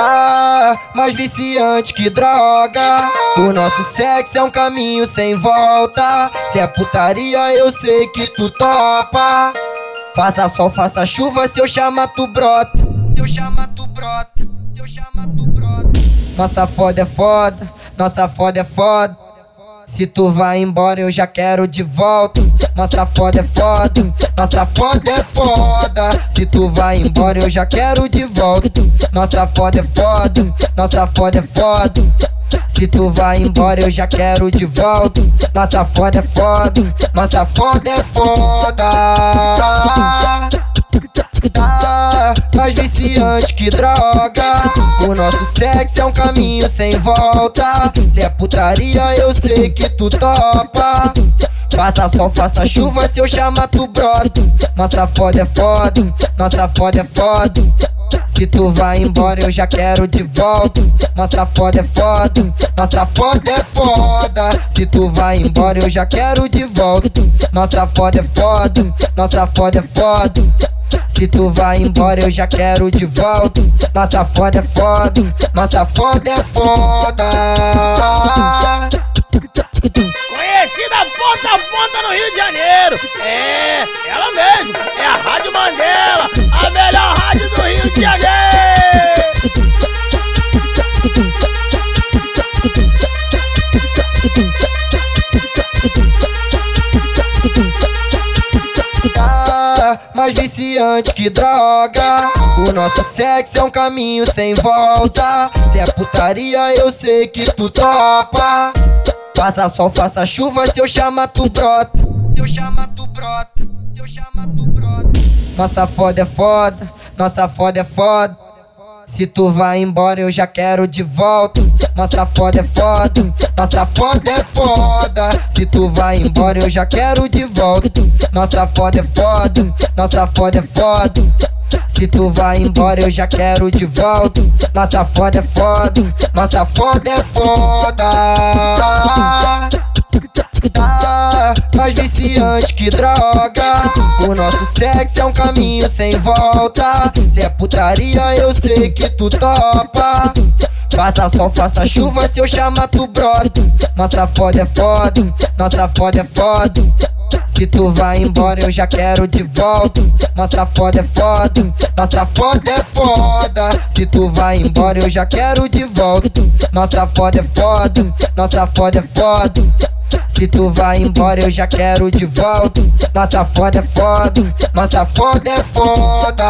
Tá mais viciante que droga. O nosso sexo é um caminho sem volta. Se é putaria, eu sei que tu topa. Faça sol, faça chuva, se eu chamar tu brota. Se eu chamar tu brota. Se eu chamar tu brota. Nossa foda é foda, nossa foda é foda. Se tu vai embora, eu já quero de volta. Nossa foda é foda, nossa foda é foda. Se tu vai embora, eu já quero de volta. Nossa foda é foda, nossa foda é foda. Se tu vai embora, eu já quero de volta. Nossa foda é foda, nossa foda é foda. Ah, mais viciante que droga. Nosso sexo é um caminho sem volta. Se é putaria, eu sei que tu topa. Faça sol, faça chuva, se eu chamar tu brota. Nossa foda é foda, nossa foda é foda. Se tu vai embora, eu já quero de volta. Nossa foda é foda, nossa foda é foda. Se tu vai embora, eu já quero de volta. Nossa foda é foda, nossa foda é foda. Se tu vai embora, eu já quero de volta. Nossa foda é foda, nossa foda é foda. Conhecida ponta a ponta no Rio de Janeiro. É, ela mesmo. Mais viciante que droga. O nosso sexo é um caminho sem volta. Se é putaria, eu sei que tu topa. Faça sol, faça chuva, se eu chamar tu brota. Se eu chamar tu brota. Se eu chamar tu brota. Nossa foda é foda, nossa foda é foda. Se tu vai embora, eu já quero de volta. Nossa foda é foda, nossa foda é foda. Se tu vai embora, eu já quero de volta. Nossa foda é foda, nossa foda é foda. Se tu vai embora, eu já quero de volta. Nossa foda é foda, nossa foda é foda. Mais viciante que droga. O nosso sexo é um caminho sem volta. Se é putaria, eu sei que tu topa. Faça sol, faça chuva, se eu chamar tu brota. Nossa foda é foda, nossa foda é foda. Se tu vai embora, eu já quero de volta. Nossa foda é foda, nossa foda é foda. Se tu vai embora, eu já quero de volta. Nossa foda é foda, nossa foda é foda. Se tu vai embora, eu já quero de volta. Nossa foda é foda, nossa foda é foda.